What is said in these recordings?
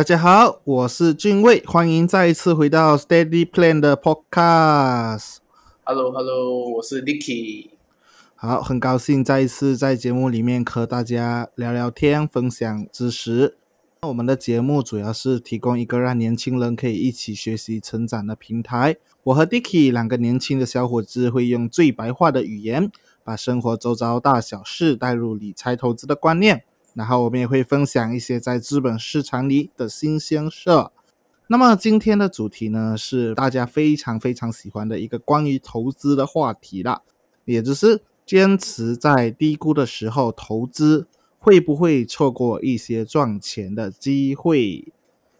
大家好，我是俊卫，欢迎再一次回到 Steady Plan 的 Podcast。Hello，Hello，我是 Dicky。好，很高兴再一次在节目里面和大家聊聊天，分享知识。那我们的节目主要是提供一个让年轻人可以一起学习成长的平台。我和 Dicky 两个年轻的小伙子会用最白话的语言，把生活周遭大小事带入理财投资的观念。然后我们也会分享一些在资本市场里的新鲜事。那么今天的主题呢，是大家非常非常喜欢的一个关于投资的话题啦，也就是坚持在低估的时候投资，会不会错过一些赚钱的机会？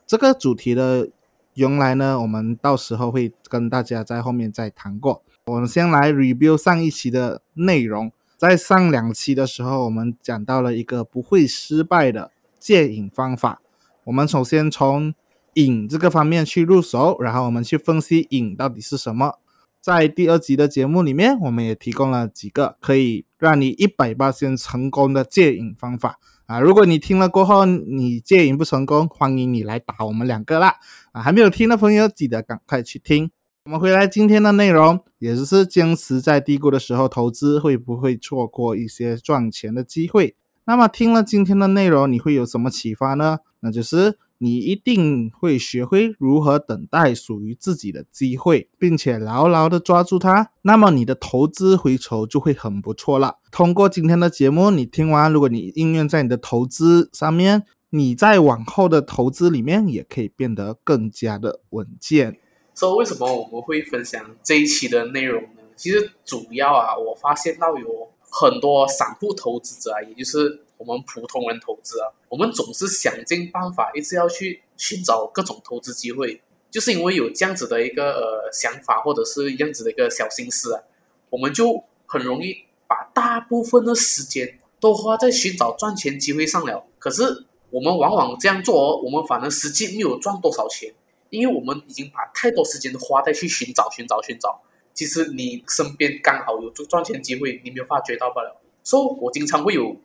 这个主题的原来呢，我们到时候会跟大家在后面再谈过。我们先来 review 上一期的内容。在上两期的时候，我们讲到了一个不会失败的戒瘾方法。我们首先从瘾这个方面去入手，然后我们去分析瘾到底是什么。在第二集的节目里面，我们也提供了几个可以让你一百八先成功的戒瘾方法啊！如果你听了过后你戒瘾不成功，欢迎你来打我们两个啦！啊，还没有听的朋友记得赶快去听。我们回来今天的内容，也就是坚持在低谷的时候投资，会不会错过一些赚钱的机会？那么听了今天的内容，你会有什么启发呢？那就是你一定会学会如何等待属于自己的机会，并且牢牢的抓住它。那么你的投资回酬就会很不错了。通过今天的节目，你听完，如果你应用在你的投资上面，你在往后的投资里面也可以变得更加的稳健。说为什么我们会分享这一期的内容呢？其实主要啊，我发现到有很多散户投资者啊，也就是我们普通人投资啊，我们总是想尽办法，一直要去寻找各种投资机会，就是因为有这样子的一个呃想法，或者是这样子的一个小心思啊，我们就很容易把大部分的时间都花在寻找赚钱机会上了。可是我们往往这样做，我们反而实际没有赚多少钱。因为我们已经把太多时间都花在去寻找、寻找、寻找，其实你身边刚好有赚赚钱机会，你没有发觉到罢了。所以，我经常会有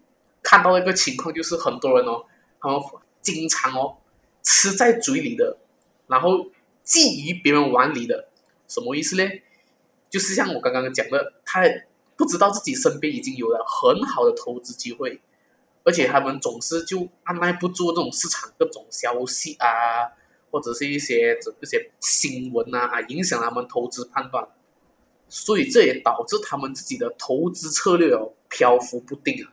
看到一个情况，就是很多人哦，他们经常哦吃在嘴里的，然后觊觎别人碗里的，什么意思呢？就是像我刚刚讲的，他不知道自己身边已经有了很好的投资机会，而且他们总是就按耐不住这种市场各种消息啊。或者是一些这这些新闻啊啊，影响他们投资判断，所以这也导致他们自己的投资策略哦漂浮不定啊，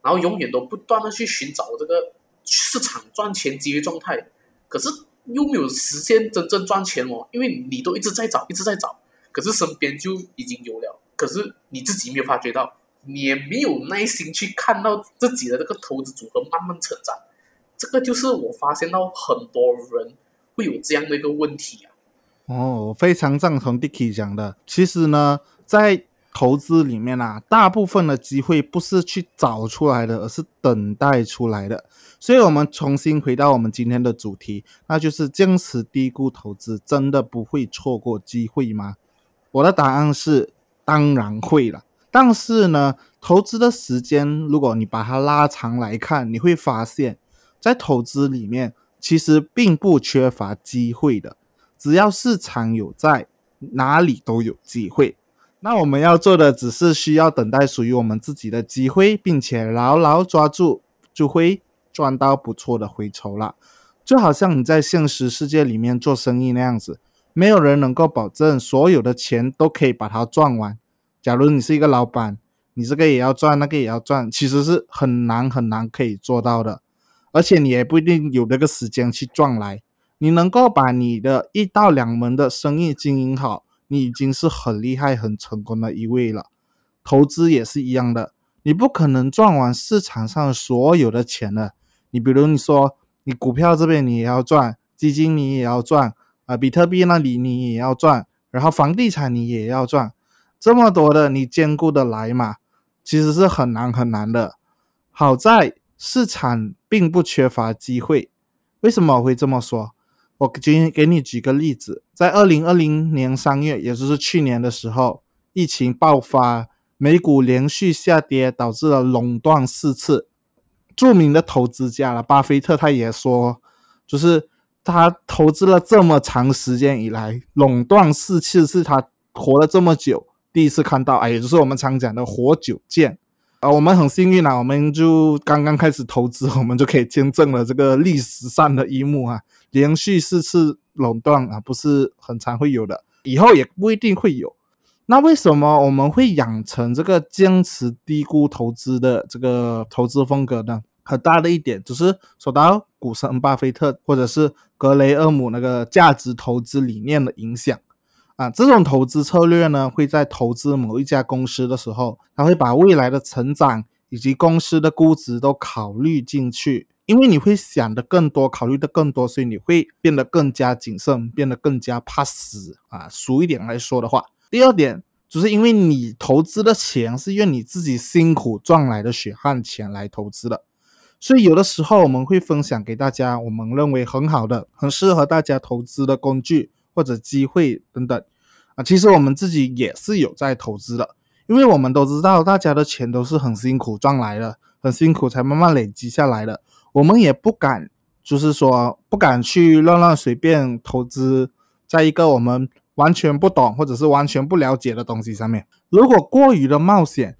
然后永远都不断的去寻找这个市场赚钱机会状态，可是又没有实现真正赚钱哦，因为你都一直在找，一直在找，可是身边就已经有了，可是你自己没有发觉到，你也没有耐心去看到自己的这个投资组合慢慢成长，这个就是我发现到很多人。会有这样的一个问题啊！哦，我非常赞同 Dicky 讲的。其实呢，在投资里面啊，大部分的机会不是去找出来的，而是等待出来的。所以，我们重新回到我们今天的主题，那就是坚持低估投资，真的不会错过机会吗？我的答案是当然会了。但是呢，投资的时间，如果你把它拉长来看，你会发现在投资里面。其实并不缺乏机会的，只要市场有在，哪里都有机会。那我们要做的只是需要等待属于我们自己的机会，并且牢牢抓住，就会赚到不错的回酬了。就好像你在现实世界里面做生意那样子，没有人能够保证所有的钱都可以把它赚完。假如你是一个老板，你这个也要赚，那个也要赚，其实是很难很难可以做到的。而且你也不一定有那个时间去赚来，你能够把你的一到两门的生意经营好，你已经是很厉害、很成功的一位了。投资也是一样的，你不可能赚完市场上所有的钱的。你比如你说，你股票这边你也要赚，基金你也要赚，啊，比特币那里你也要赚，然后房地产你也要赚，这么多的你兼顾的来嘛？其实是很难很难的。好在。市场并不缺乏机会，为什么我会这么说？我今天给你举个例子，在二零二零年三月，也就是去年的时候，疫情爆发，美股连续下跌，导致了垄断四次。著名的投资家了，巴菲特他也说，就是他投资了这么长时间以来，垄断四次是他活了这么久第一次看到，哎，也就是我们常讲的活久见。啊，我们很幸运啊，我们就刚刚开始投资，我们就可以见证了这个历史上的一幕啊，连续四次垄断啊，不是很常会有的，以后也不一定会有。那为什么我们会养成这个坚持低估投资的这个投资风格呢？很大的一点就是受到股神巴菲特或者是格雷厄姆那个价值投资理念的影响。啊，这种投资策略呢，会在投资某一家公司的时候，他会把未来的成长以及公司的估值都考虑进去，因为你会想的更多，考虑的更多，所以你会变得更加谨慎，变得更加怕死啊。俗一点来说的话，第二点就是因为你投资的钱是用你自己辛苦赚来的血汗钱来投资的，所以有的时候我们会分享给大家我们认为很好的、很适合大家投资的工具。或者机会等等啊，其实我们自己也是有在投资的，因为我们都知道大家的钱都是很辛苦赚来的，很辛苦才慢慢累积下来的，我们也不敢，就是说不敢去乱乱随便投资在一个我们完全不懂或者是完全不了解的东西上面。如果过于的冒险，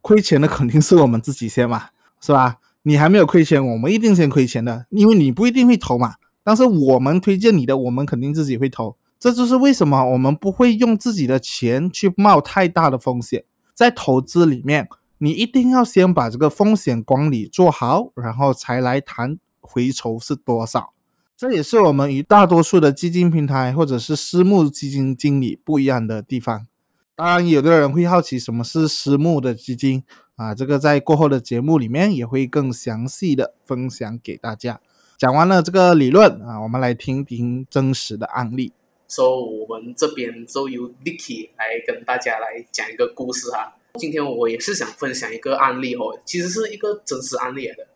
亏钱的肯定是我们自己先嘛，是吧？你还没有亏钱，我们一定先亏钱的，因为你不一定会投嘛。但是我们推荐你的，我们肯定自己会投。这就是为什么我们不会用自己的钱去冒太大的风险。在投资里面，你一定要先把这个风险管理做好，然后才来谈回酬是多少。这也是我们与大多数的基金平台或者是私募基金经理不一样的地方。当然，有的人会好奇什么是私募的基金啊？这个在过后的节目里面也会更详细的分享给大家。讲完了这个理论啊，我们来听听真实的案例。所以，我们这边就由 Nicky 来跟大家来讲一个故事哈。今天我也是想分享一个案例哦，其实是一个真实案例来的。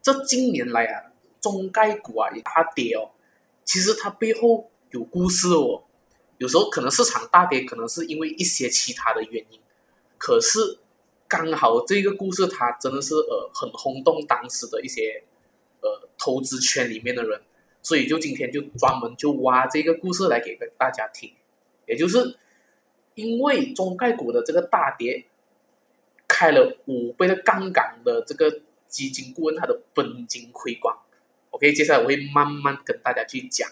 这近年来啊，中概股啊也大跌哦，其实它背后有故事哦。有时候可能市场大跌，可能是因为一些其他的原因。可是刚好这个故事它真的是呃很轰动当时的一些。呃，投资圈里面的人，所以就今天就专门就挖这个故事来给大家听，也就是因为中概股的这个大跌，开了五倍的杠杆的这个基金顾问，他的本金亏光。OK，接下来我会慢慢跟大家去讲。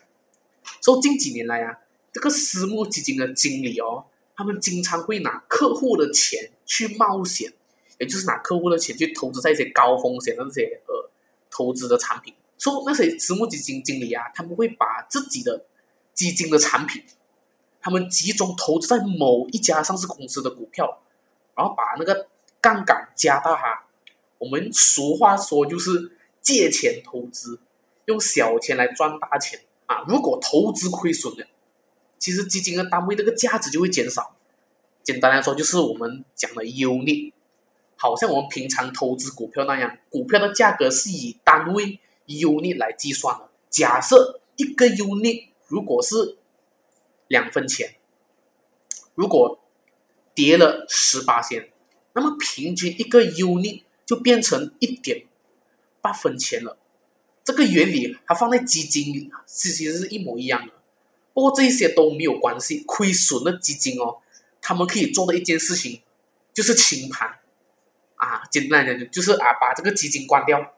说近几年来啊，这个私募基金的经理哦，他们经常会拿客户的钱去冒险，也就是拿客户的钱去投资在一些高风险的这些呃。投资的产品，说那些私募基金经理啊，他们会把自己的基金的产品，他们集中投资在某一家上市公司的股票，然后把那个杠杆加大哈。我们俗话说就是借钱投资，用小钱来赚大钱啊。如果投资亏损了，其实基金的单位这个价值就会减少。简单来说，就是我们讲的优劣。好像我们平常投资股票那样，股票的价格是以单位 unit 来计算的。假设一个 unit 如果是两分钱，如果跌了十八仙，那么平均一个 unit 就变成一点八分钱了。这个原理它放在基金里其实是一模一样的。不过这些都没有关系，亏损的基金哦，他们可以做的一件事情就是清盘。啊，简单来讲就是啊，把这个基金关掉，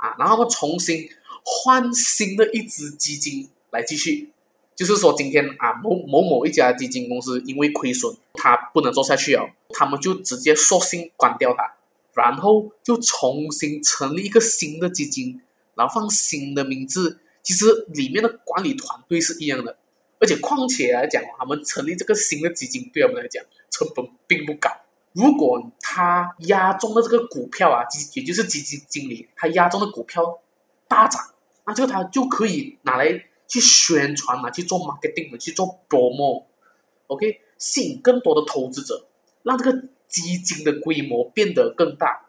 啊，然后我们重新换新的一支基金来继续。就是说，今天啊，某某某一家基金公司因为亏损，它不能做下去了，他们就直接索性关掉它，然后就重新成立一个新的基金，然后放新的名字。其实里面的管理团队是一样的，而且况且来讲，他们成立这个新的基金，对我们来讲成本并不高。如果他押中的这个股票啊，基也就是基金经理他押中的股票大涨，那这个他就可以拿来去宣传嘛，去做 marketing 的，去做 promo，OK，吸引更多的投资者，让这个基金的规模变得更大。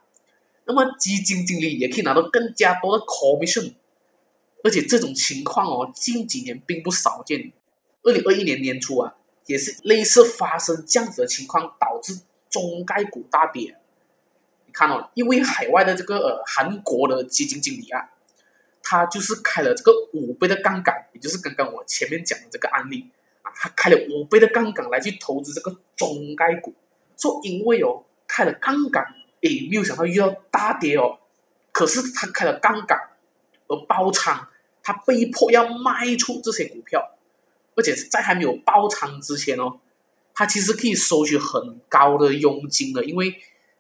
那么基金经理也可以拿到更加多的 commission，而且这种情况哦，近几年并不少见。二零二一年年初啊，也是类似发生这样子的情况，导致。中概股大跌，你看哦，因为海外的这个呃韩国的基金经理啊，他就是开了这个五倍的杠杆，也就是刚刚我前面讲的这个案例啊，他开了五倍的杠杆来去投资这个中概股，说因为哦开了杠杆，诶没有想到遇到大跌哦，可是他开了杠杆而爆仓，他被迫要卖出这些股票，而且在还没有爆仓之前哦，他其实可以收取很高的佣金的，因为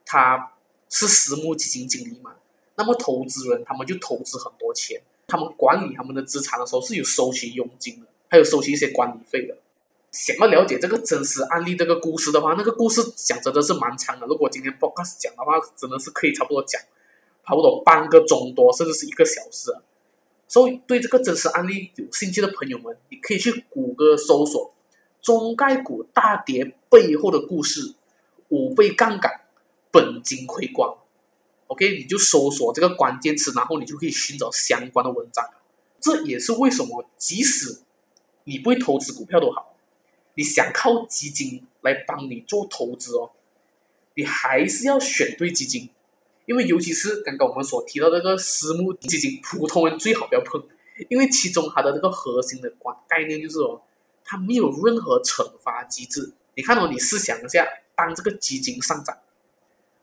他是私募基金经理嘛。那么投资人他们就投资很多钱，他们管理他们的资产的时候是有收取佣金的，还有收取一些管理费的。想要了解这个真实案例这个故事的话，那个故事讲真的是蛮长的。如果今天 podcast 讲的话，真的是可以差不多讲，差不多半个钟多，甚至是一个小时。所以对这个真实案例有兴趣的朋友们，你可以去谷歌搜索“中概股大跌背后的故事”，五倍杠杆，本金亏光。OK，你就搜索这个关键词，然后你就可以寻找相关的文章。这也是为什么，即使你不会投资股票都好，你想靠基金来帮你做投资哦，你还是要选对基金。因为尤其是刚刚我们所提到这个私募基金，普通人最好不要碰，因为其中它的这个核心的关概念就是哦，它没有任何惩罚机制。你看哦，你试想一下，当这个基金上涨。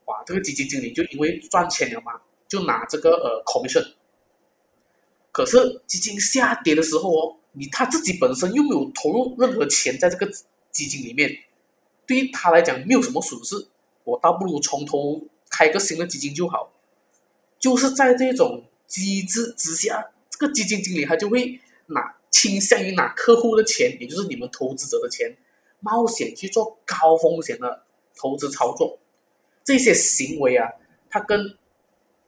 哇，这个基金经理就因为赚钱了嘛，就拿这个呃 commission。可是基金下跌的时候哦，你他自己本身又没有投入任何钱在这个基金里面，对于他来讲没有什么损失，我倒不如从头开个新的基金就好。就是在这种机制之下，这个基金经理他就会拿倾向于拿客户的钱，也就是你们投资者的钱，冒险去做高风险的投资操作。这些行为啊，它跟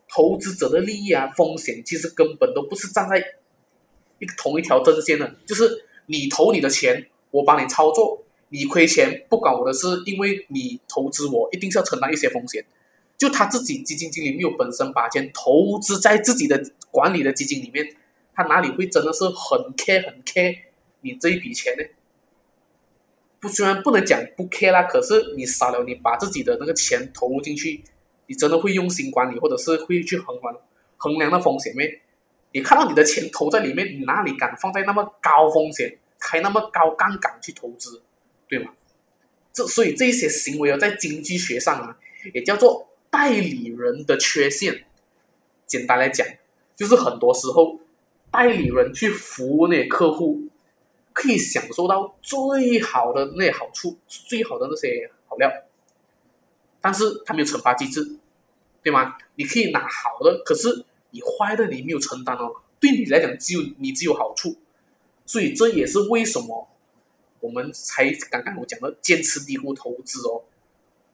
投资者的利益啊、风险，其实根本都不是站在一同一条阵线的。就是你投你的钱，我帮你操作，你亏钱不管我的事，因为你投资我，一定是要承担一些风险。就他自己基金经理没有本身把钱投资在自己的管理的基金里面，他哪里会真的是很 care 很 care 你这一笔钱呢？不，虽然不能讲不 care 啦，可是你少了你把自己的那个钱投入进去，你真的会用心管理，或者是会去衡量衡量的风险没？你看到你的钱投在里面，你哪里敢放在那么高风险、开那么高杠杆去投资，对吗？这所以这一些行为啊，在经济学上啊，也叫做代理人的缺陷。简单来讲，就是很多时候代理人去服务那些客户。可以享受到最好的那些好处，最好的那些好料，但是他没有惩罚机制，对吗？你可以拿好的，可是你坏的你没有承担哦，对你来讲只有你只有好处，所以这也是为什么我们才刚刚我讲的坚持低估投资哦，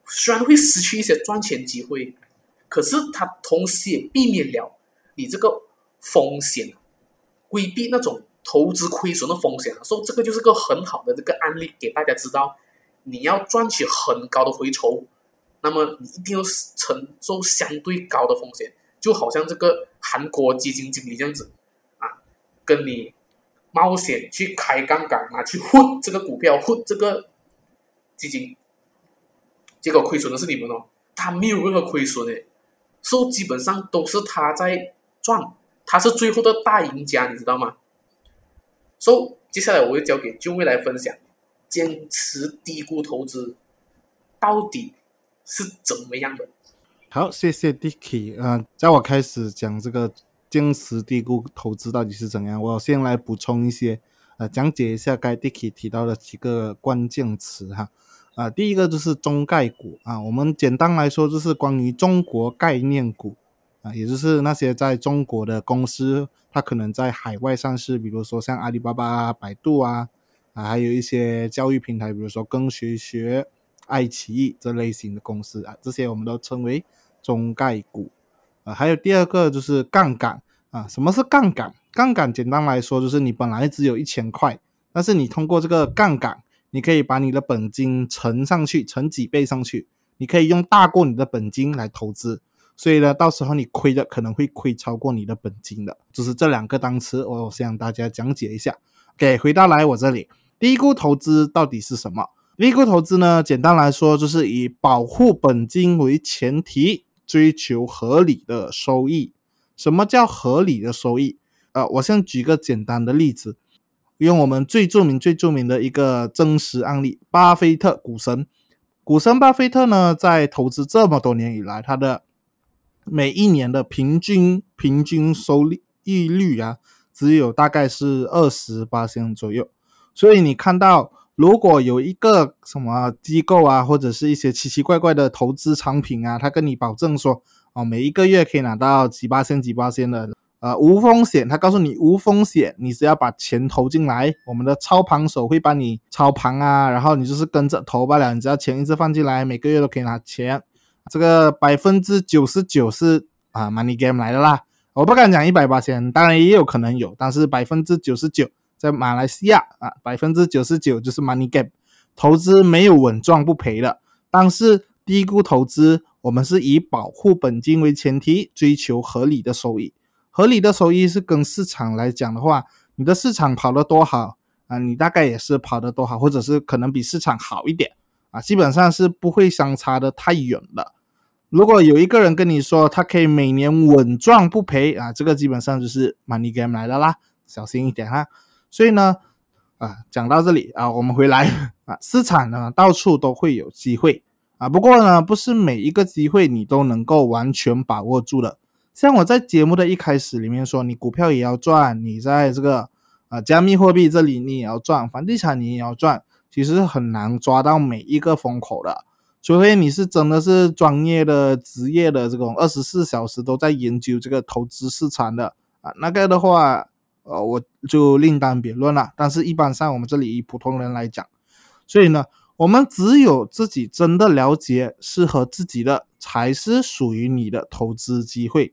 虽然会失去一些赚钱机会，可是它同时也避免了你这个风险，规避那种。投资亏损的风险，所以这个就是个很好的这个案例，给大家知道，你要赚取很高的回酬，那么你一定要承受相对高的风险，就好像这个韩国基金经理这样子，啊，跟你冒险去开杠杆啊，去混这个股票，混这个基金，结果亏损的是你们哦，他没有任何亏损的，所以基本上都是他在赚，他是最后的大赢家，你知道吗？所以接下来我会交给俊威来分享，坚持低估投资到底是怎么样的。好，谢谢 Dicky。嗯，在我开始讲这个坚持低估投资到底是怎样，我先来补充一些，呃，讲解一下该 Dicky 提到的几个关键词哈。啊，第一个就是中概股啊，我们简单来说就是关于中国概念股。啊，也就是那些在中国的公司，它可能在海外上市，比如说像阿里巴巴啊、百度啊，啊，还有一些教育平台，比如说跟学学、爱奇艺这类型的公司啊，这些我们都称为中概股。啊，还有第二个就是杠杆啊，什么是杠杆？杠杆简单来说就是你本来只有一千块，但是你通过这个杠杆，你可以把你的本金乘上去，乘几倍上去，你可以用大过你的本金来投资。所以呢，到时候你亏的可能会亏超过你的本金的，就是这两个单词，我向大家讲解一下。OK，回到来我这里，低估投资到底是什么？低估投资呢，简单来说就是以保护本金为前提，追求合理的收益。什么叫合理的收益？呃，我先举个简单的例子，用我们最著名、最著名的一个真实案例——巴菲特股神。股神巴菲特呢，在投资这么多年以来，他的每一年的平均平均收益率啊，只有大概是二十八千左右。所以你看到，如果有一个什么机构啊，或者是一些奇奇怪怪的投资产品啊，他跟你保证说，哦，每一个月可以拿到几八千、几八千的，呃，无风险。他告诉你无风险，你只要把钱投进来，我们的操盘手会帮你操盘啊，然后你就是跟着投罢了，你只要钱一直放进来，每个月都可以拿钱。这个百分之九十九是啊，money game 来的啦。我不敢讲一百八千，当然也有可能有，但是百分之九十九在马来西亚啊，百分之九十九就是 money game，投资没有稳赚不赔的。但是低估投资，我们是以保护本金为前提，追求合理的收益。合理的收益是跟市场来讲的话，你的市场跑得多好啊，你大概也是跑得多好，或者是可能比市场好一点啊，基本上是不会相差的太远了。如果有一个人跟你说他可以每年稳赚不赔啊，这个基本上就是 money game 来的啦，小心一点哈。所以呢，啊，讲到这里啊，我们回来啊，市场呢到处都会有机会啊，不过呢，不是每一个机会你都能够完全把握住的。像我在节目的一开始里面说，你股票也要赚，你在这个啊加密货币这里你也要赚，房地产你也要赚，其实很难抓到每一个风口的。除非你是真的是专业的、职业的这种二十四小时都在研究这个投资市场的啊，那个的话，呃，我就另当别论了。但是，一般上我们这里以普通人来讲，所以呢，我们只有自己真的了解适合自己的，才是属于你的投资机会。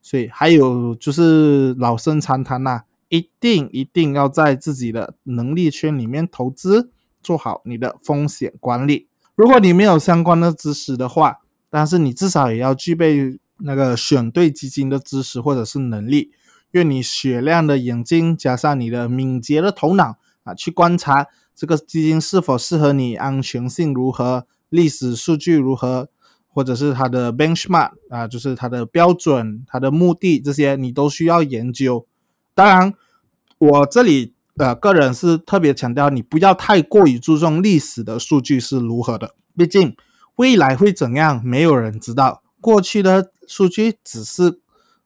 所以，还有就是老生常谈呐，一定一定要在自己的能力圈里面投资，做好你的风险管理。如果你没有相关的知识的话，但是你至少也要具备那个选对基金的知识或者是能力，用你雪亮的眼睛加上你的敏捷的头脑啊，去观察这个基金是否适合你，安全性如何，历史数据如何，或者是它的 benchmark 啊，就是它的标准、它的目的这些，你都需要研究。当然，我这里。呃，个人是特别强调，你不要太过于注重历史的数据是如何的，毕竟未来会怎样，没有人知道。过去的数据只是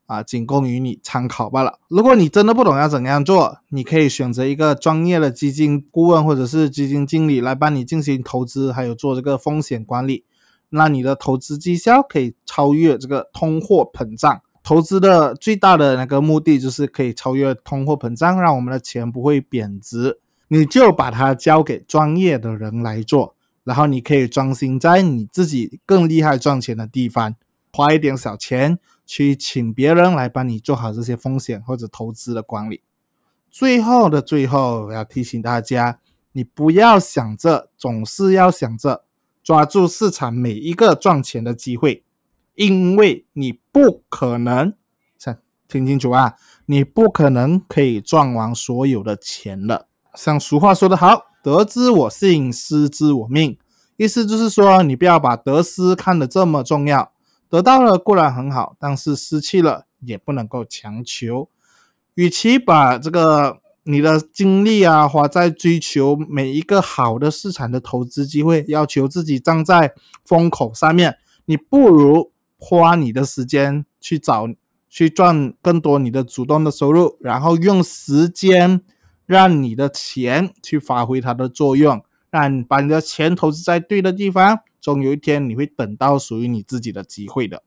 啊，仅供于你参考罢了。如果你真的不懂要怎样做，你可以选择一个专业的基金顾问或者是基金经理来帮你进行投资，还有做这个风险管理，那你的投资绩效可以超越这个通货膨胀。投资的最大的那个目的就是可以超越通货膨胀，让我们的钱不会贬值。你就把它交给专业的人来做，然后你可以专心在你自己更厉害赚钱的地方，花一点小钱去请别人来帮你做好这些风险或者投资的管理。最后的最后，我要提醒大家，你不要想着总是要想着抓住市场每一个赚钱的机会。因为你不可能，听清楚啊，你不可能可以赚完所有的钱了。像俗话说得好，“得之我幸，失之我命”，意思就是说，你不要把得失看得这么重要。得到了固然很好，但是失去了也不能够强求。与其把这个你的精力啊花在追求每一个好的市场的投资机会，要求自己站在风口上面，你不如。花你的时间去找去赚更多你的主动的收入，然后用时间让你的钱去发挥它的作用，让把你的钱投资在对的地方，总有一天你会等到属于你自己的机会的。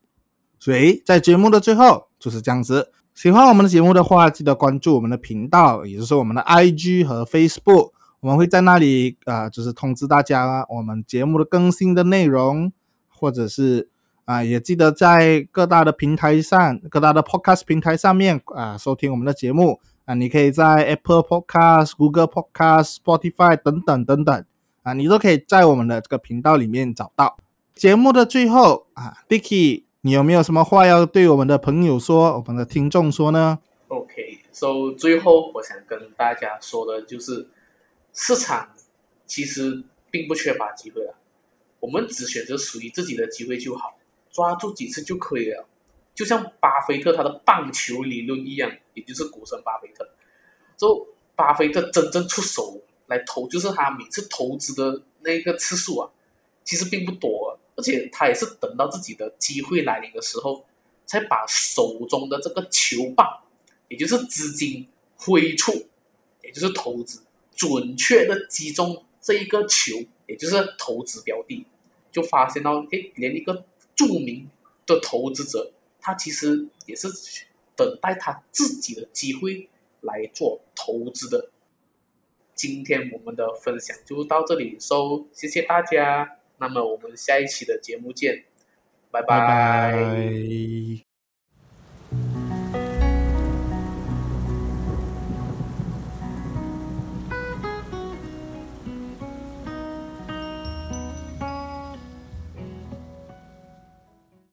所以在节目的最后就是这样子，喜欢我们的节目的话，记得关注我们的频道，也就是我们的 IG 和 Facebook，我们会在那里啊，就是通知大家我们节目的更新的内容，或者是。啊，也记得在各大的平台上，各大的 Podcast 平台上面啊，收听我们的节目啊。你可以在 Apple Podcast、Google Podcast、Spotify 等等等等啊，你都可以在我们的这个频道里面找到。节目的最后啊，Dicky，你有没有什么话要对我们的朋友说，我们的听众说呢？OK，So 最后我想跟大家说的就是，市场其实并不缺乏机会啊，我们只选择属于自己的机会就好。抓住几次就可以了，就像巴菲特他的棒球理论一样，也就是股神巴菲特。就巴菲特真正出手来投，就是他每次投资的那个次数啊，其实并不多，而且他也是等到自己的机会来临的时候，才把手中的这个球棒，也就是资金挥出，也就是投资，准确的击中这一个球，也就是投资标的，就发现到，哎，连一个著名的投资者。他其实也是等待他自己的机会来做投资的。今天我们的分享就到这里收，谢谢大家。那么我们下一期的节目见，拜拜。